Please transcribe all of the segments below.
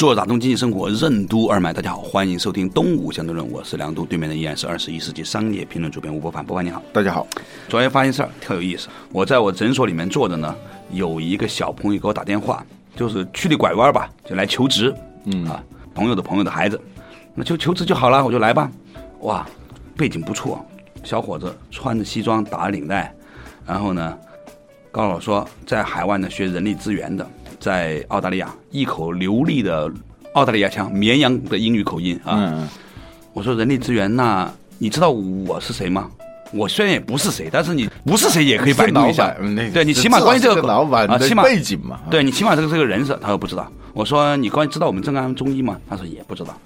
做打通经济生活任督二脉，大家好，欢迎收听东吴相对论，我是梁都，对面的依然是二十一世纪商业评论主编吴伯凡，伯凡你好，大家好。昨天发现事儿特有意思，我在我诊所里面坐着呢，有一个小朋友给我打电话，就是曲里拐弯吧，就来求职，嗯。啊，朋友的朋友的孩子，那就求职就好了，我就来吧。哇，背景不错，小伙子穿着西装打着领带，然后呢，告诉我说在海外呢学人力资源的。在澳大利亚，一口流利的澳大利亚腔，绵阳的英语口音啊。我说人力资源，那你知道我是谁吗？我虽然也不是谁，但是你不是谁也可以百度一下。对你起码关于这个老板啊，起码背景嘛。对你起码这个这个人设，他说不知道。我说你关于知道我们正安中医吗？他说也不知道。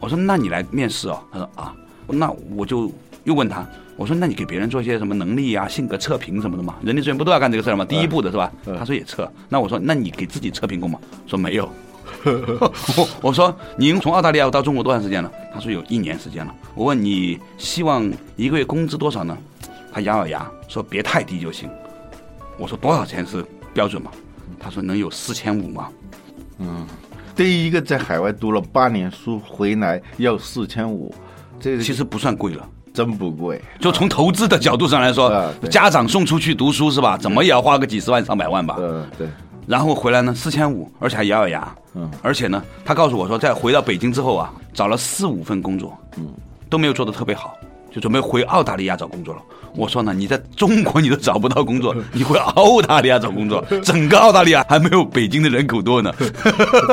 我说那你来面试哦。他说啊，那我就又问他。我说，那你给别人做一些什么能力呀、性格测评什么的嘛？人力资源不都要干这个事儿吗？第一步的是吧？他说也测。那我说，那你给自己测评过吗？说没有。我 我说，您从澳大利亚到中国多长时间了？他说有一年时间了。我问你，希望一个月工资多少呢？他咬咬牙说别太低就行。我说多少钱是标准嘛？他说能有四千五吗？嗯，对于一个在海外读了八年书回来要四千五，这其实不算贵了。真不贵，就从投资的角度上来说，家长送出去读书是吧？怎么也要花个几十万上百万吧？嗯，对。然后回来呢，四千五，而且还咬咬牙。嗯。而且呢，他告诉我说，在回到北京之后啊，找了四五份工作，嗯，都没有做的特别好，就准备回澳大利亚找工作了。我说呢，你在中国你都找不到工作，你回澳大利亚找工作，整个澳大利亚还没有北京的人口多呢。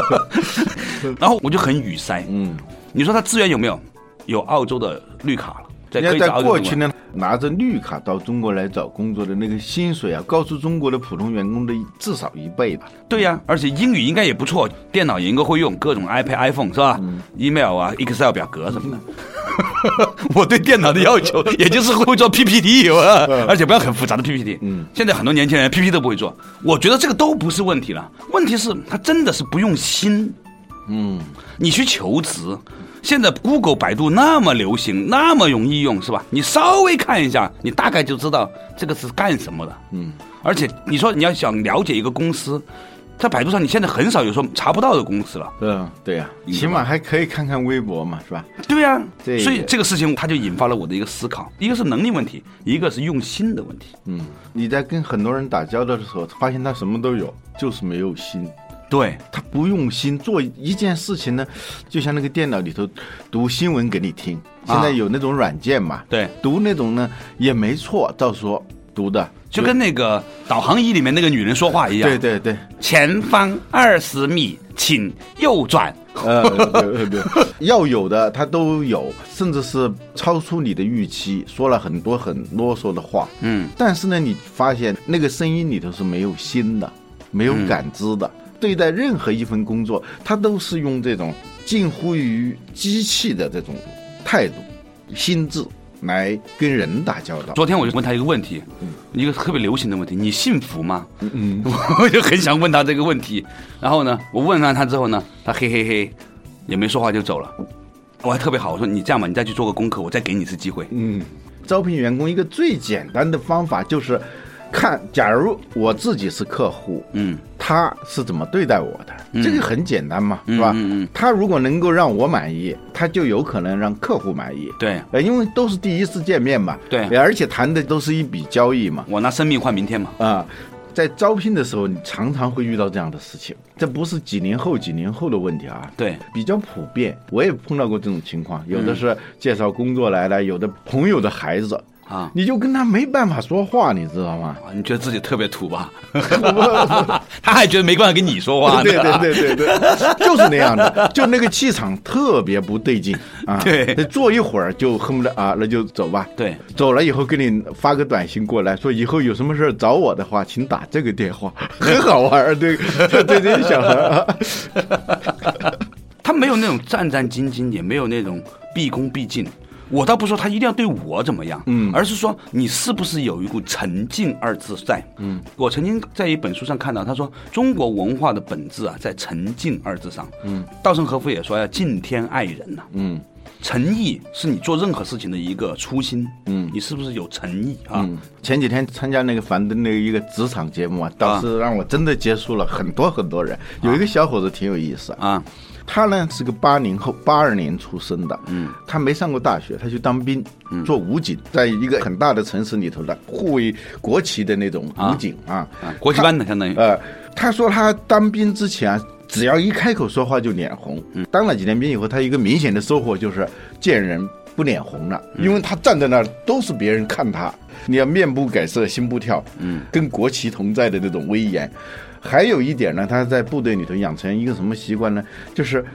然后我就很语塞。嗯。你说他资源有没有？有澳洲的绿卡了。人家在过去呢，拿着绿卡到中国来找工作的那个薪水啊，高出中国的普通员工的至少一倍吧。对呀，而且英语应该也不错，电脑也应该会用，各种 iPad、iPhone 是吧？email 啊，Excel 表格什么的。我对电脑的要求也就是会做 PPT 啊，而且不要很复杂的 PPT。嗯，现在很多年轻人 PPT 都不会做，我觉得这个都不是问题了，问题是他真的是不用心。嗯，你去求职。现在 Google、百度那么流行，那么容易用，是吧？你稍微看一下，你大概就知道这个是干什么的。嗯，而且你说你要想了解一个公司，在百度上你现在很少有说查不到的公司了。嗯，对呀，起码还可以看看微博嘛，是吧？对呀，所以这个事情它就引发了我的一个思考，一个是能力问题，一个是用心的问题。嗯，你在跟很多人打交道的时候，发现他什么都有，就是没有心。对他不用心做一件事情呢，就像那个电脑里头读新闻给你听，现在有那种软件嘛，对，读那种呢也没错，照说读的。就跟那个导航仪里面那个女人说话一样，对对对，前方二十米请右转，呃，对对，要有的他都有，甚至是超出你的预期，说了很多很啰嗦的话，嗯，但是呢，你发现那个声音里头是没有心的，没有感知的。对待任何一份工作，他都是用这种近乎于机器的这种态度、心智来跟人打交道。昨天我就问他一个问题，一个特别流行的问题：你幸福吗？嗯，我就很想问他这个问题。然后呢，我问完他之后呢，他嘿嘿嘿，也没说话就走了。我还特别好，我说你这样吧，你再去做个功课，我再给你一次机会。嗯，招聘员工一个最简单的方法就是。看，假如我自己是客户，嗯，他是怎么对待我的？这个很简单嘛，是吧？嗯嗯，他如果能够让我满意，他就有可能让客户满意。对，呃，因为都是第一次见面嘛，对，而且谈的都是一笔交易嘛。我拿生命换明天嘛。啊，在招聘的时候，你常常会遇到这样的事情，这不是几年后、几年后的问题啊。对，比较普遍，我也碰到过这种情况。有的是介绍工作来了，有的朋友的孩子。啊你就跟他没办法说话，你知道吗？啊，你觉得自己特别土吧？他还觉得没办法跟你说话呢。对对对对对，就是那样的，就那个气场特别不对劲啊。对坐一会儿就恨不得啊，那就走吧。对走了以后给你发个短信过来，说以后有什么事儿找我的话，请打这个电话，很好玩儿。对对对，小孩儿啊，他没有那种战战兢兢，也没有那种毕恭毕敬。我倒不说他一定要对我怎么样，嗯，而是说你是不是有一股沉静二字在，嗯，我曾经在一本书上看到，他说中国文化的本质啊，在沉静二字上，嗯，稻盛和夫也说要敬天爱人呐、嗯诚意是你做任何事情的一个初心，嗯，你是不是有诚意啊？嗯，前几天参加那个樊登的一个职场节目啊，倒是让我真的接触了很多很多人。有一个小伙子挺有意思啊，啊，他呢是个八零后，八二年出生的，嗯，他没上过大学，他去当兵，做武警，在一个很大的城市里头的护卫国旗的那种武警啊，啊国旗班的相当于，呃，他说他当兵之前啊，只要一开口说话就脸红。当了几年兵以后，他一个明显的收获就是见人不脸红了，因为他站在那儿都是别人看他，你要面不改色心不跳，嗯，跟国旗同在的那种威严。还有一点呢，他在部队里头养成一个什么习惯呢？就是。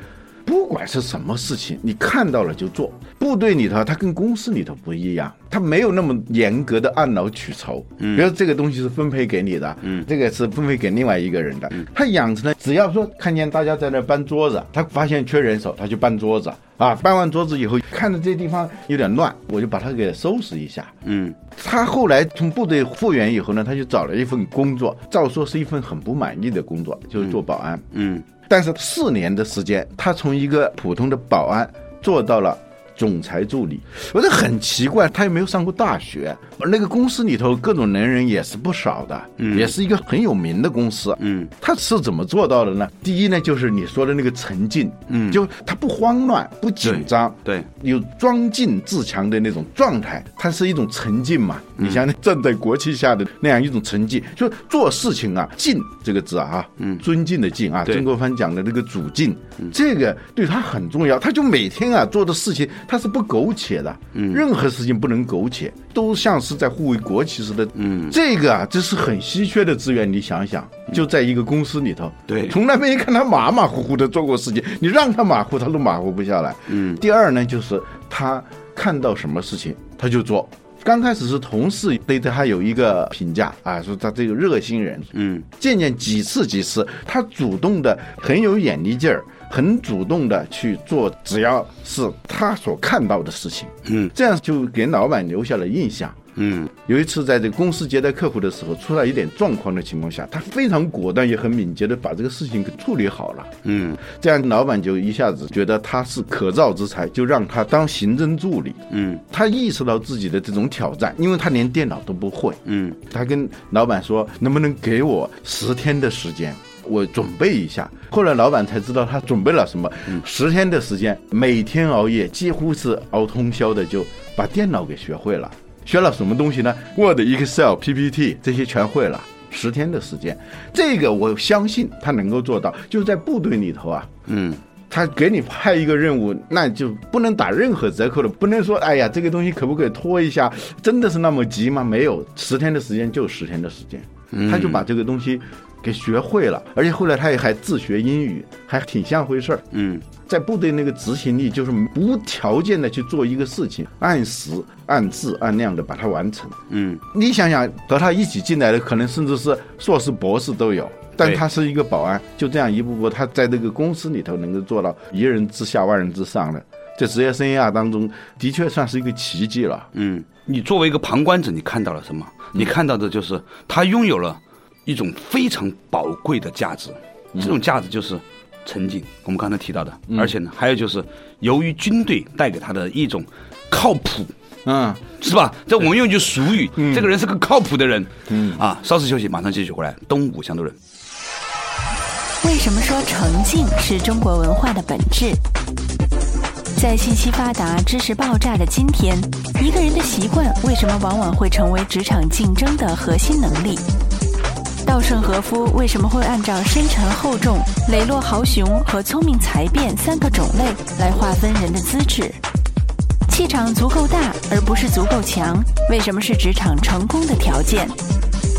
不管是什么事情，你看到了就做。部队里头，他跟公司里头不一样，他没有那么严格的按劳取酬。嗯，比如这个东西是分配给你的，嗯，这个是分配给另外一个人的。他养成了，只要说看见大家在那搬桌子，他发现缺人手，他就搬桌子啊。搬完桌子以后，看着这地方有点乱，我就把它给收拾一下。嗯，他后来从部队复员以后呢，他就找了一份工作，照说是一份很不满意的工作，就是做保安。嗯但是四年的时间，他从一个普通的保安做到了总裁助理，我觉得很奇怪，他也没有上过大学，而那个公司里头各种能人也是不少的，也是一个很有名的公司，嗯，他是怎么做到的呢？第一呢，就是你说的那个沉静，嗯，就他不慌乱，不紧张，对，有庄敬自强的那种状态，它是一种沉静嘛。你想想站在国旗下的那样一种沉静，就做事情啊，静这个字啊，嗯，尊敬的敬啊，曾国藩讲的那个主敬，这个对他很重要。他就每天啊做的事情，他是不苟且的，嗯，任何事情不能苟且，都像是在护卫国旗似的，嗯，这个啊，这是很稀缺的资源。你想想，就在一个公司里头，对从来没看他马马虎虎的做过事情，你让他马虎，他都马虎不下来。嗯，第二呢，就是他看到什么事情他就做。刚开始是同事对他有一个评价啊，说他这个热心人，嗯，渐渐几次几次，他主动的很有眼力劲儿，很主动的去做，只要是他所看到的事情，嗯，这样就给老板留下了印象。嗯有一次在这个公司接待客户的时候，出了一点状况的情况下，他非常果断也很敏捷的把这个事情给处理好了。嗯这样老板就一下子觉得他是可造之才，就让他当行政助理。嗯他意识到自己的这种挑战，因为他连电脑都不会。嗯他跟老板说：“能不能给我十天的时间，我准备一下？”后来老板才知道他准备了什么。十天的时间，每天熬夜，几乎是熬通宵的，就把电脑给学会了。学了什么东西呢？Word、Excel、PPT 这些全会了。十天的时间，这个我相信他能够做到。就在部队里头啊，嗯他给你派一个任务，那就不能打任何折扣的，不能说哎呀，这个东西可不可以拖一下？真的是那么急吗？没有，十天的时间就十天的时间，他就把这个东西给学会了，而且后来他也还自学英语，还挺像回事儿。嗯在部队那个执行力就是无条件的去做一个事情，按时、按质、按量的把它完成。嗯你想想，和他一起进来的，可能甚至是硕士、博士都有，但他是一个保安，就这样一步步，他在这个公司里头能够做到一人之下、万人之上的，在职业生涯当中，的确算是一个奇迹了。嗯，你作为一个旁观者，你看到了什么？你看到的就是他拥有了一种非常宝贵的价值，这种价值就是沉静。我们刚才提到的，而且呢，还有就是由于军队带给他的一种靠谱。嗯，是吧？这我们用一句俗语，这个人是个靠谱的人。嗯啊，稍事休息，马上继续回来。东吴相对论。为什么说诚信是中国文化的本质？在信息发达、知识爆炸的今天，一个人的习惯为什么往往会成为职场竞争的核心能力？稻盛和夫为什么会按照深沉厚重、磊落豪雄和聪明才辩三个种类来划分人的资质？气场足够大，而不是足够强，为什么是职场成功的条件？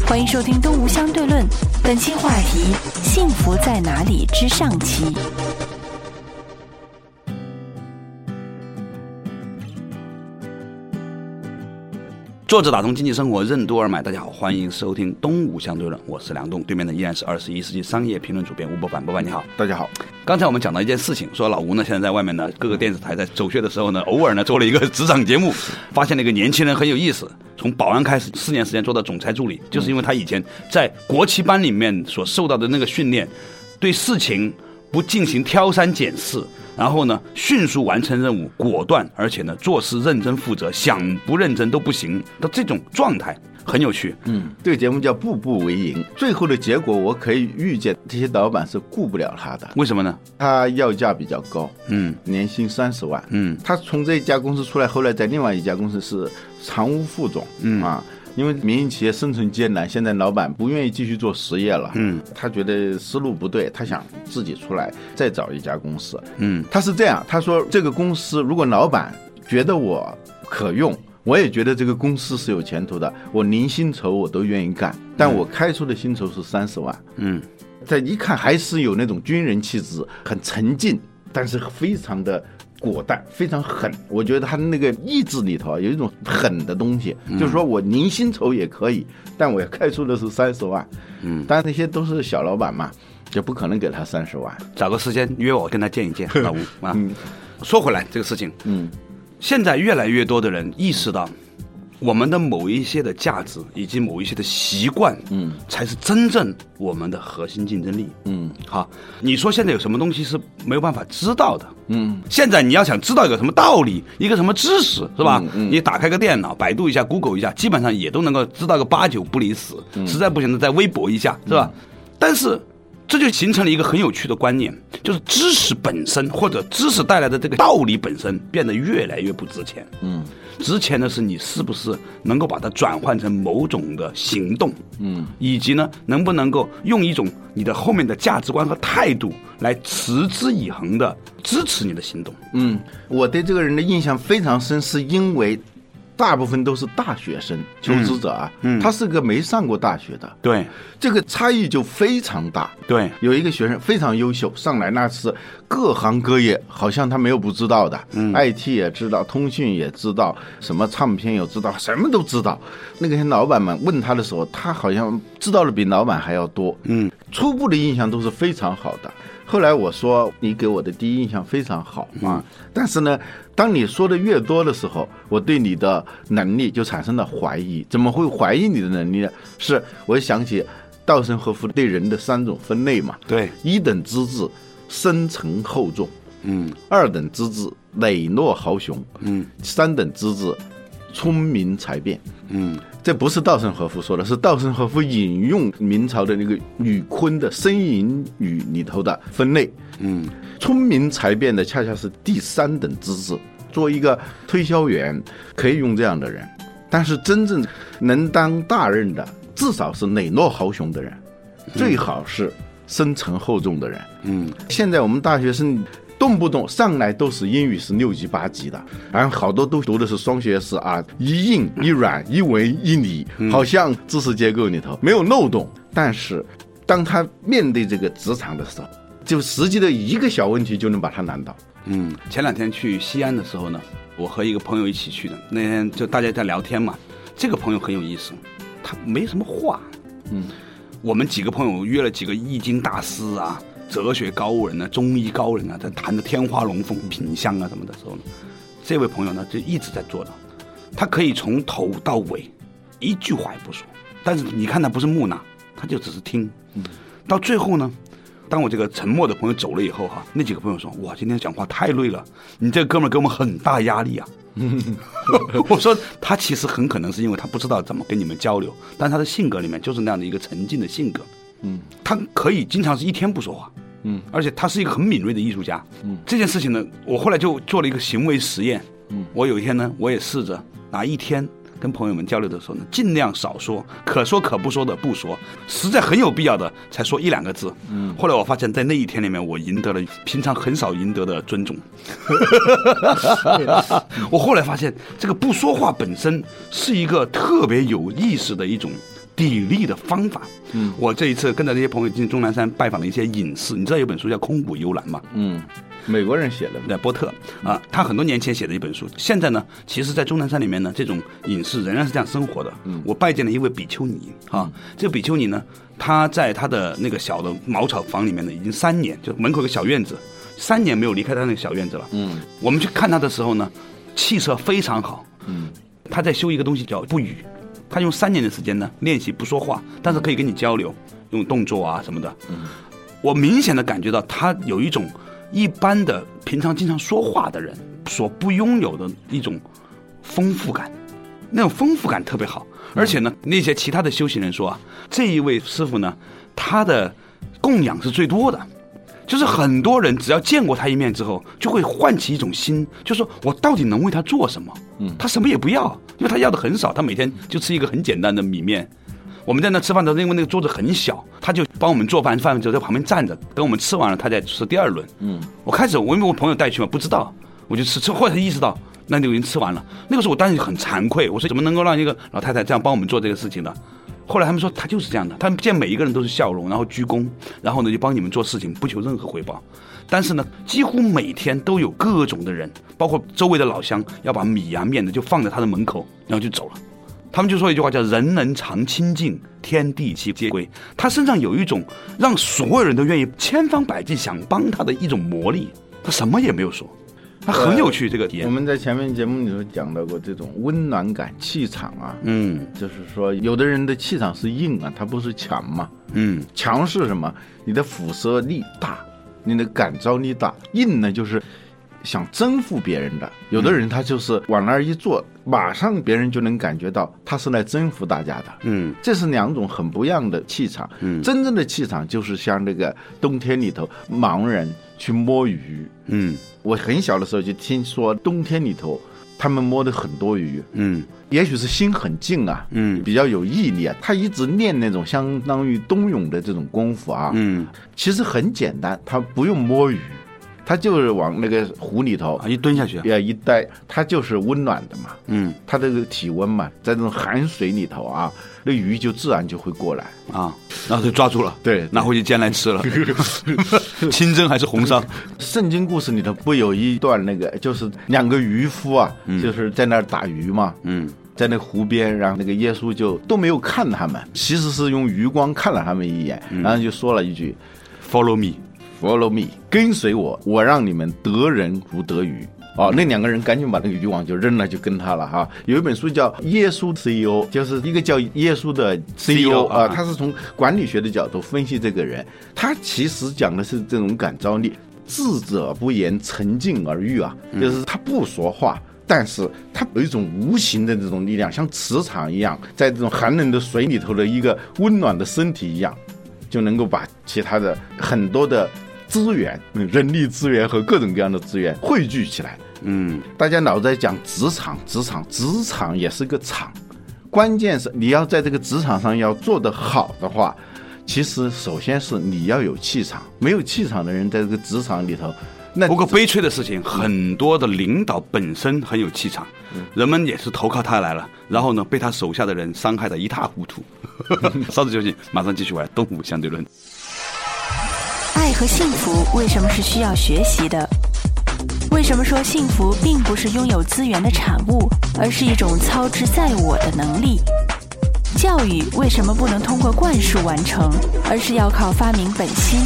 欢迎收听《东吴相对论》，本期话题：幸福在哪里之上期。作者打通经济生活任督二脉，大家好，欢迎收听《东吴相对论》，我是梁栋，对面的依然是二十一世纪商业评论主编吴伯凡，伯凡你好。大家好，刚才我们讲到一件事情，说老吴呢现在在外面呢各个电视台在走穴的时候呢，偶尔呢做了一个职场节目，发现了一个年轻人很有意思，从保安开始四年时间做到总裁助理，就是因为他以前在国旗班里面所受到的那个训练，对事情不进行挑三拣四。然后呢，迅速完成任务，果断，而且呢，做事认真负责，想不认真都不行的这种状态很有趣。嗯，这个节目叫步步为营，最后的结果我可以预见，这些老板是顾不了他的。为什么呢？他要价比较高，嗯年薪三十万，嗯他从这一家公司出来，后来在另外一家公司是常务副总，嗯啊。因为民营企业生存艰难，现在老板不愿意继续做实业了，嗯，他觉得思路不对，他想自己出来再找一家公司，嗯。他是这样，他说这个公司如果老板觉得我可用，我也觉得这个公司是有前途的，我零薪酬我都愿意干，但我开出的薪酬是三十万，嗯。在一看还是有那种军人气质，很沉静，但是非常的果断，非常狠。我觉得他那个意志里头啊有一种狠的东西，就是说我零薪酬也可以，但我要开出的是三十万。嗯，当然那些都是小老板嘛，就不可能给他三十万。找个时间约我跟他见一见，老吴啊。嗯说回来这个事情，嗯现在越来越多的人意识到，我们的某一些的价值以及某一些的习惯，嗯，才是真正我们的核心竞争力。嗯好，你说现在有什么东西是没有办法知道的？嗯现在你要想知道一个什么道理，一个什么知识，是吧？嗯嗯你打开个电脑，百度一下，Google 一下，基本上也都能够知道个八九不离十。嗯实在不行的，再微博一下，是吧？但是这就形成了一个很有趣的观念，就是知识本身或者知识带来的这个道理本身变得越来越不值钱。嗯值钱的是你是不是能够把它转换成某种的行动，嗯以及呢，能不能够用一种你的后面的价值观和态度来持之以恒的支持你的行动。嗯，我对这个人的印象非常深，是因为大部分都是大学生求职者啊，嗯。他是个没上过大学的，对。这个差异就非常大。对，有一个学生非常优秀，上来那是各行各业，好像他没有不知道的。嗯，IT 也知道，通讯也知道，什么唱片也知道，什么都知道。那个老板们问他的时候，他好像知道的比老板还要多。嗯，初步的印象都是非常好的。后来我说你给我的第一印象非常好啊，但是呢，当你说的越多的时候，我对你的能力就产生了怀疑。怎么会怀疑你的能力呢？是我想起稻盛和夫对人的三种分类嘛，对，一等资质深沉厚重，嗯。二等资质磊落豪雄，嗯。三等资质聪明才辩。嗯。这不是稻盛和夫说的，是稻盛和夫引用明朝的那个吕坤的《呻吟语》里头的分类。嗯。聪明才辩的恰恰是第三等资质。做一个推销员可以用这样的人，但是真正能当大任的，至少是磊落豪雄的人，最好是深沉厚重的人。嗯现在我们大学生动不动上来都是英语是六级八级的，然后好多都读的是双学士啊，一硬一软一文一理，好像知识结构里头没有漏洞。但是当他面对这个职场的时候，就实际的一个小问题就能把他难倒。嗯。前两天去西安的时候呢，我和一个朋友一起去的，那天就大家在聊天嘛。这个朋友很有意思，他没什么话。嗯，我们几个朋友约了几个易经大师啊、哲学高人啊、中医高人啊，在谈的天花龙凤、品相啊什么的时候呢，这位朋友呢就一直在坐着，他可以从头到尾一句话也不说，但是你看他不是木讷，他就只是听。到最后呢，当我这个沉默的朋友走了以后哈，那几个朋友说：“哇，今天讲话太累了，你这个哥们儿给我们很大压力啊。” 我说他其实很可能是因为他不知道怎么跟你们交流，但他的性格里面就是那样的一个沉静的性格。嗯，他可以经常是一天不说话。嗯，而且他是一个很敏锐的艺术家。嗯，这件事情呢，我后来就做了一个行为实验。嗯，我有一天呢，我也试着拿一天跟朋友们交流的时候呢，尽量少说，可说可不说的不说，实在很有必要的才说一两个字。嗯，后来我发现，在那一天里面，我赢得了平常很少赢得的尊重。我后来发现，这个不说话本身是一个特别有意思的一种。砥砺的方法。嗯，我这一次跟着那些朋友进终南山拜访了一些隐士。你知道有本书叫《空谷幽兰》吗？嗯，美国人写的，那波特啊，他很多年前写的一本书。现在呢，其实，在终南山里面呢，这种隐士仍然是这样生活的。嗯，我拜见了一位比丘尼啊，这个比丘尼呢，他在他的那个小的茅草房里面呢，已经三年，就门口有个小院子，三年没有离开他那个小院子了。嗯，我们去看他的时候呢，气色非常好。嗯，他在修一个东西叫不语。他用三年的时间呢练习不说话，但是可以跟你交流，用动作啊什么的。嗯，我明显的感觉到他有一种一般的平常经常说话的人所不拥有的一种丰富感，那种丰富感特别好。而且呢，那些其他的修行人说啊，这一位师傅呢，他的供养是最多的。就是很多人只要见过他一面之后，就会唤起一种心，就说我到底能为他做什么？嗯，他什么也不要，因为他要的很少，他每天就吃一个很简单的米面。我们在那吃饭的时候，因为那个桌子很小，他就帮我们做饭，饭就在旁边站着，等我们吃完了，他再吃第二轮。嗯，我开始我因为我朋友带去嘛，不知道，我就吃吃，后来才意识到那就已经吃完了。那个时候我当时很惭愧，我说怎么能够让一个老太太这样帮我们做这个事情呢？后来他们说他就是这样的，他们见每一个人都是笑容，然后鞠躬，然后呢就帮你们做事情，不求任何回报。但是呢，几乎每天都有各种的人，包括周围的老乡，要把米呀面的就放在他的门口，然后就走了。他们就说一句话叫“人能常清净，天地其皆归”。他身上有一种让所有人都愿意千方百计想帮他的一种魔力。他什么也没有说。他很有趣，这个我们在前面节目里头讲到过这种温暖感、气场啊，嗯，就是说有的人的气场是硬啊，他不是强嘛，嗯，强是什么？你的辐射力大，你的感召力大，硬呢就是想征服别人的。有的人他就是往那儿一坐，马上别人就能感觉到他是来征服大家的，嗯，这是两种很不一样的气场。嗯，真正的气场就是像那个冬天里头盲人去摸鱼，嗯。我很小的时候就听说冬天里头，他们摸的很多鱼，嗯，也许是心很静啊，嗯，比较有毅力啊，他一直练那种相当于冬泳的这种功夫啊，嗯，其实很简单，他不用摸鱼。他就是往那个湖里头一蹲下去，要，一待，它就是温暖的嘛。嗯，它这个体温嘛，在这种寒水里头啊，那鱼就自然就会过来啊，然后就抓住了，对，拿回去煎来吃了。清蒸还是红烧？圣经故事里头不有一段那个，就是两个渔夫啊，就是在那儿打鱼嘛。嗯，在那湖边，然后那个耶稣就都没有看他们，其实是用余光看了他们一眼，然后就说了一句：“Follow me。” Follow me，跟随我，我让你们得人如得鱼。哦，那两个人赶紧把那个渔网就扔了，就跟他了哈。有一本书叫《耶稣 CEO》，就是一个叫耶稣的 CEO 啊，他是从管理学的角度分析这个人。他其实讲的是这种感召力，智者不言，沉静而喻啊，就是他不说话，但是他有一种无形的这种力量，像磁场一样，在这种寒冷的水里头的一个温暖的身体一样，就能够把其他的很多的。资源、人力资源和各种各样的资源汇聚起来。嗯，大家老在讲职场，职场，职场也是个场。关键是你要在这个职场上要做得好的话，其实首先是你要有气场。没有气场的人在这个职场里头，那不过悲催的事情，很多的领导本身很有气场，人们也是投靠他来了，然后呢，被他手下的人伤害的一塌糊涂。稍事休息，马上继续回来，东吴相对论。爱和幸福为什么是需要学习的？为什么说幸福并不是拥有资源的产物，而是一种操之在我的能力？教育为什么不能通过灌输完成，而是要靠发明本心？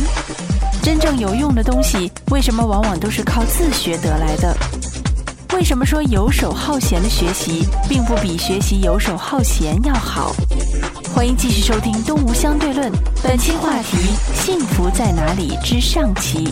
真正有用的东西为什么往往都是靠自学得来的？为什么说游手好闲的学习并不比学习游手好闲要好？欢迎继续收听《东吴相对论》，本期话题：幸福在哪里之上期。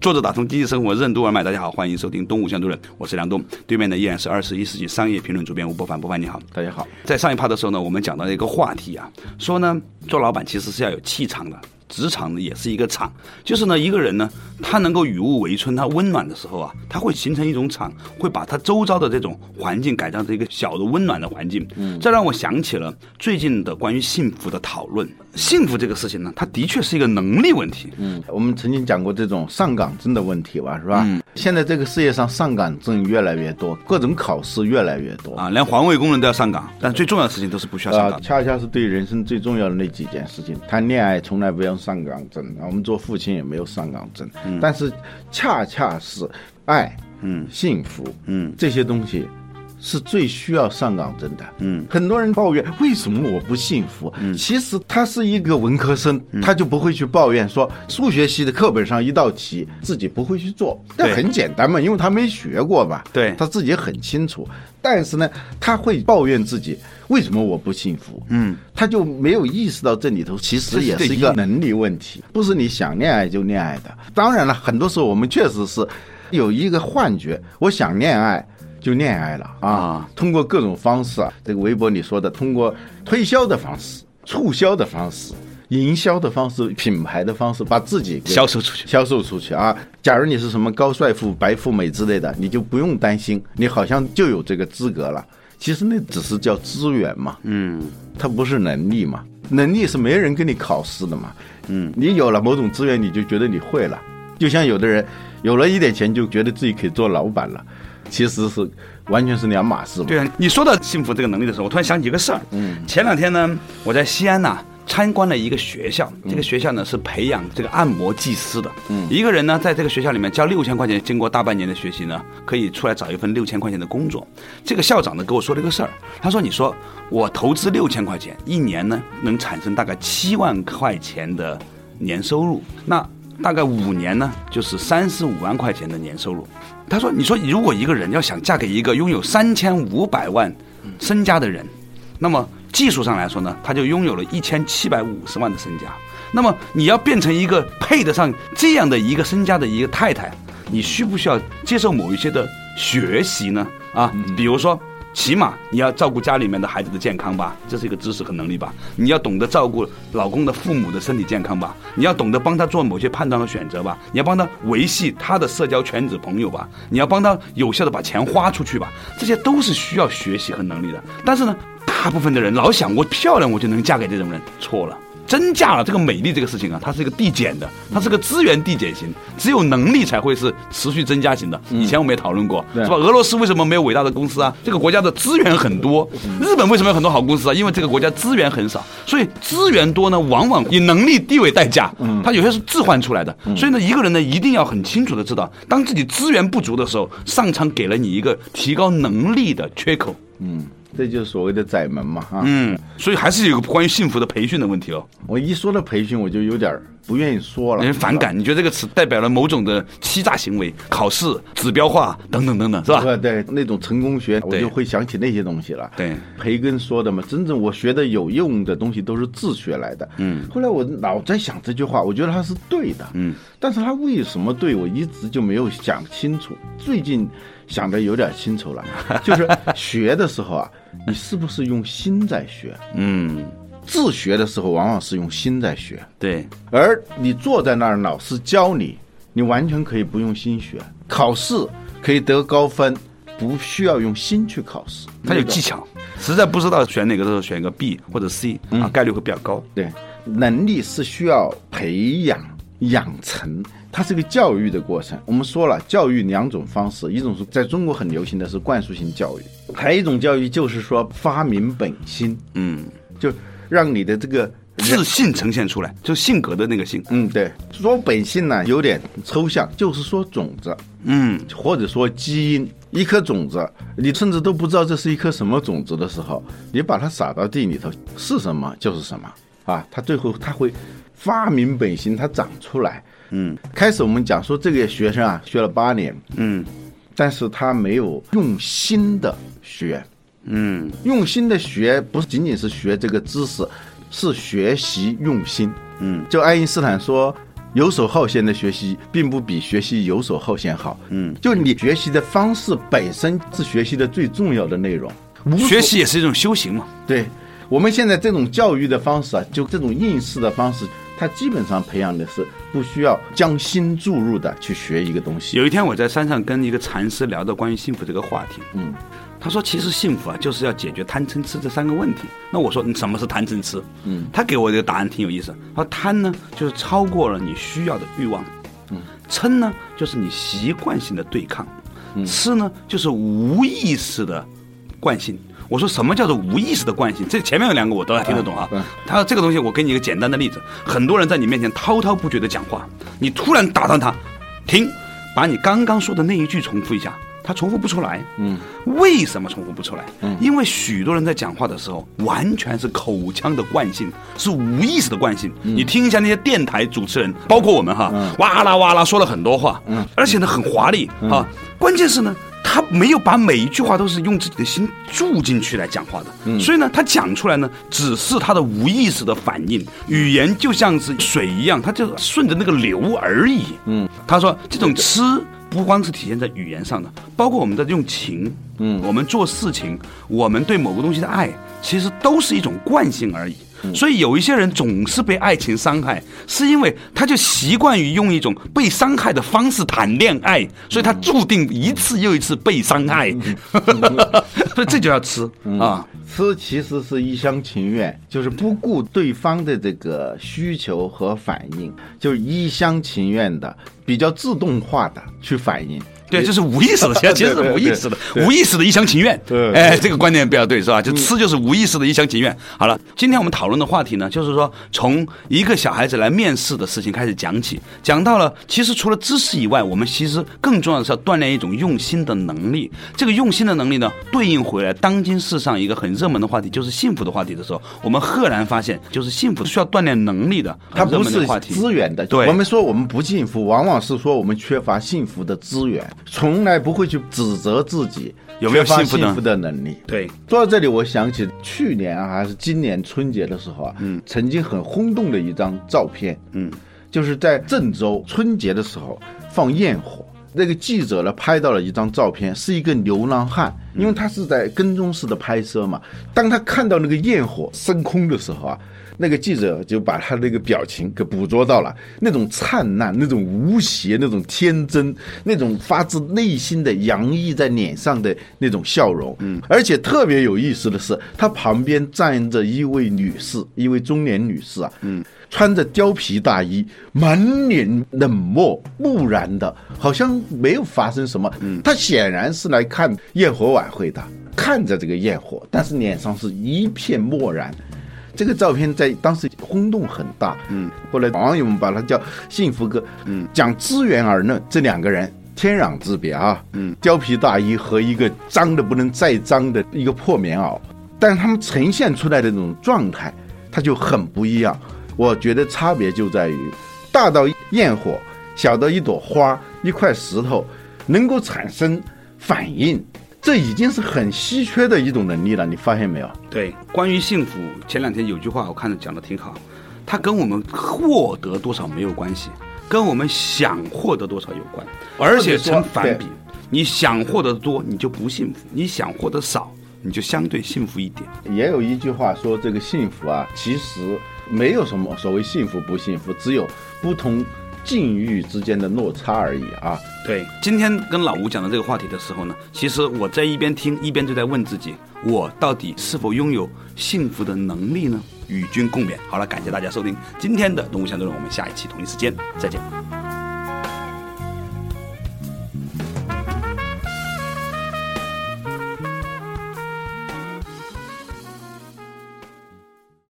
作者打通经济生活任督二脉，大家好，欢迎收听《东吴相对论》，我是梁东，对面的依然是二十一世纪商业评论主编吴伯凡，伯凡你好，大家好。在上一趴的时候呢，我们讲到一个话题啊，说呢，做老板其实是要有气场的。职场呢也是一个场，就是呢一个人呢，他能够与物为春，他温暖的时候啊，他会形成一种场，会把他周遭的这种环境改造成一个小的温暖的环境。嗯，这让我想起了最近的关于幸福的讨论。幸福这个事情呢，它的确是一个能力问题。嗯，我们曾经讲过这种上岗证的问题吧，是吧？嗯。现在这个世界上上岗证越来越多，各种考试越来越多啊，连环卫工人都要上岗，但最重要的事情都是不需要上岗。恰恰是对人生最重要的那几件事情，谈恋爱从来不用上岗证，我们做父亲也没有上岗证。嗯。但是恰恰是爱，嗯，幸福，嗯，这些东西。是最需要上岗证的。嗯，很多人抱怨为什么我不幸福？嗯，其实他是一个文科生，他就不会去抱怨说数学系的课本上一道题自己不会去做。那很简单嘛，因为他没学过嘛。对，他自己很清楚。但是呢，他会抱怨自己为什么我不幸福？嗯，他就没有意识到这里头其实也是一个能力问题，不是你想恋爱就恋爱的。当然了，很多时候我们确实是有一个幻觉，我想恋爱。就恋爱了啊！通过各种方式啊，这个微博里说的，通过推销的方式、促销的方式、营销的方式、品牌的方式，把自己销售出去，销售出去啊！假如你是什么高帅富、白富美之类的，你就不用担心，你好像就有这个资格了。其实那只是叫资源嘛，嗯，它不是能力嘛，能力是没人跟你考试的嘛，嗯，你有了某种资源，你就觉得你会了，就像有的人有了一点钱，就觉得自己可以做老板了。其实是完全是两码事。对啊，你说到幸福这个能力的时候，我突然想起一个事儿。嗯，前两天呢，我在西安呐参观了一个学校，这个学校呢是培养这个按摩技师的。嗯，一个人呢在这个学校里面交六千块钱，经过大半年的学习呢，可以出来找一份六千块钱的工作。这个校长呢跟我说了一个事儿，他说：“你说我投资六千块钱，一年呢能产生大概七万块钱的年收入，那大概五年呢就是三十五万块钱的年收入。”他说：“你说，如果一个人要想嫁给一个拥有三千五百万身家的人，那么技术上来说呢，他就拥有了一千七百五十万的身家。那么你要变成一个配得上这样的一个身家的一个太太，你需不需要接受某一些的学习呢？啊，比如说。”起码你要照顾家里面的孩子的健康吧，这是一个知识和能力吧。你要懂得照顾老公的父母的身体健康吧。你要懂得帮他做某些判断和选择吧。你要帮他维系他的社交圈子朋友吧。你要帮他有效的把钱花出去吧。这些都是需要学习和能力的。但是呢，大部分的人老想我漂亮我就能嫁给这种人，错了。增加了这个美丽这个事情啊，它是一个递减的，它是个资源递减型，只有能力才会是持续增加型的。以前我们也讨论过，是吧？俄罗斯为什么没有伟大的公司啊？这个国家的资源很多。日本为什么有很多好公司啊？因为这个国家资源很少，所以资源多呢，往往以能力地位代价。嗯，它有些是置换出来的。所以呢，一个人呢，一定要很清楚的知道，当自己资源不足的时候，上苍给了你一个提高能力的缺口。嗯。这就是所谓的窄门嘛，哈。嗯，所以还是有个关于幸福的培训的问题哦。我一说到培训，我就有点不愿意说了，人反感。你觉得这个词代表了某种的欺诈行为、考试指标化等等等等，是吧？对对，那种成功学，我就会想起那些东西了。对，培根说的嘛，真正我学的有用的东西都是自学来的。嗯，后来我老在想这句话，我觉得他是对的。嗯，但是他为什么对我一直就没有想清楚？最近。想的有点清楚了，就是学的时候啊，你是不是用心在学？嗯，自学的时候往往是用心在学。对，而你坐在那儿，老师教你，你完全可以不用心学。考试可以得高分，不需要用心去考试。他有技巧，实在不知道选哪个的时候，选一个 B 或者 C 啊，概率会比较高。对，能力是需要培养养成。它是个教育的过程。我们说了，教育两种方式，一种是在中国很流行的是灌输性教育，还有一种教育就是说发明本心，嗯，就让你的这个自信呈现出来，就性格的那个性。嗯，对，说本性呢有点抽象，就是说种子，嗯，或者说基因，一颗种子，你甚至都不知道这是一颗什么种子的时候，你把它撒到地里头，是什么就是什么啊，它最后它会发明本心，它长出来。嗯，开始我们讲说这个学生啊，学了八年，嗯，但是他没有用心的学，嗯，用心的学不仅仅是学这个知识，是学习用心，嗯，就爱因斯坦说，游手好闲的学习并不比学习游手好闲好，嗯，就你学习的方式本身是学习的最重要的内容，学习也是一种修行嘛，对，我们现在这种教育的方式啊，就这种应试的方式。他基本上培养的是不需要将心注入的去学一个东西。有一天我在山上跟一个禅师聊到关于幸福这个话题，嗯，他说其实幸福啊就是要解决贪嗔痴这三个问题。那我说你什么是贪嗔痴？嗯，他给我这个答案挺有意思。他说贪呢就是超过了你需要的欲望，嗯，嗔呢就是你习惯性的对抗，嗯痴呢就是无意识的惯性。我说什么叫做无意识的惯性？这前面有两个我都还听得懂啊。他说这个东西，我给你一个简单的例子：很多人在你面前滔滔不绝的讲话，你突然打断他，停，把你刚刚说的那一句重复一下，他重复不出来。嗯，为什么重复不出来？嗯因为许多人在讲话的时候，完全是口腔的惯性，是无意识的惯性。你听一下那些电台主持人，包括我们哈，嗯哇啦哇啦说了很多话，嗯而且呢很华丽啊。关键是呢。他没有把每一句话都是用自己的心注进去来讲话的，嗯所以呢，他讲出来呢，只是他的无意识的反应。语言就像是水一样，它就顺着那个流而已。嗯，他说这种吃不光是体现在语言上的，包括我们的用情，嗯我们做事情，我们对某个东西的爱，其实都是一种惯性而已。所以有一些人总是被爱情伤害，是因为他就习惯于用一种被伤害的方式谈恋爱，所以他注定一次又一次被伤害。所以这就要吃啊。吃其实是一厢情愿，就是不顾对方的这个需求和反应，就是一厢情愿的、比较自动化的去反应。对，这是无意识的，其实其实是无意识的，无意识的一厢情愿。对哎，这个观点比较对，是吧？就吃就是无意识的一厢情愿。好了，今天我们讨论的话题呢，就是说从一个小孩子来面试的事情开始讲起，讲到了其实除了知识以外，我们其实更重要的是要锻炼一种用心的能力。这个用心的能力呢，对应回来当今世上一个很热门的话题，就是幸福的话题的时候，我们赫然发现，就是幸福需要锻炼能力的，它不是。资源的。对我们说我们不幸福，往往是说我们缺乏幸福的资源，从来不会去指责自己有没有幸福幸福的能力。对，说到这里，我想起去年啊，还是今年春节的时候啊，嗯，曾经很轰动的一张照片，嗯，就是在郑州春节的时候放焰火。那个记者呢拍到了一张照片，是一个流浪汉，因为他是在跟踪式的拍摄嘛。当他看到那个焰火升空的时候啊，那个记者就把他那个表情给捕捉到了，那种灿烂、那种无邪、那种天真、那种发自内心的洋溢在脸上的那种笑容。嗯，而且特别有意思的是，他旁边站着一位女士，一位中年女士啊，嗯。穿着貂皮大衣，满脸冷漠木然的，好像没有发生什么。嗯，他显然是来看焰火晚会的，看着这个焰火，但是脸上是一片漠然。这个照片在当时轰动很大。嗯，后来网友们把它叫“幸福哥”。嗯，讲资源而论，这两个人天壤之别啊。嗯，貂皮大衣和一个脏的不能再脏的一个破棉袄，但是他们呈现出来的那种状态，他就很不一样。我觉得差别就在于，大到焰火，小到一朵花、一块石头，能够产生反应，这已经是很稀缺的一种能力了。你发现没有？对，关于幸福，前两天有句话我看着讲的挺好，它跟我们获得多少没有关系，跟我们想获得多少有关，而且成反比。你想获得多，你就不幸福；你想获得少，你就相对幸福一点。也有一句话说，这个幸福啊，其实没有什么所谓幸福不幸福，只有不同境遇之间的落差而已啊。对，今天跟老吴讲的这个话题的时候呢，其实我在一边听一边就在问自己，我到底是否拥有幸福的能力呢？与君共勉。好了，感谢大家收听今天的《动物相对论》，我们下一期同一时间再见。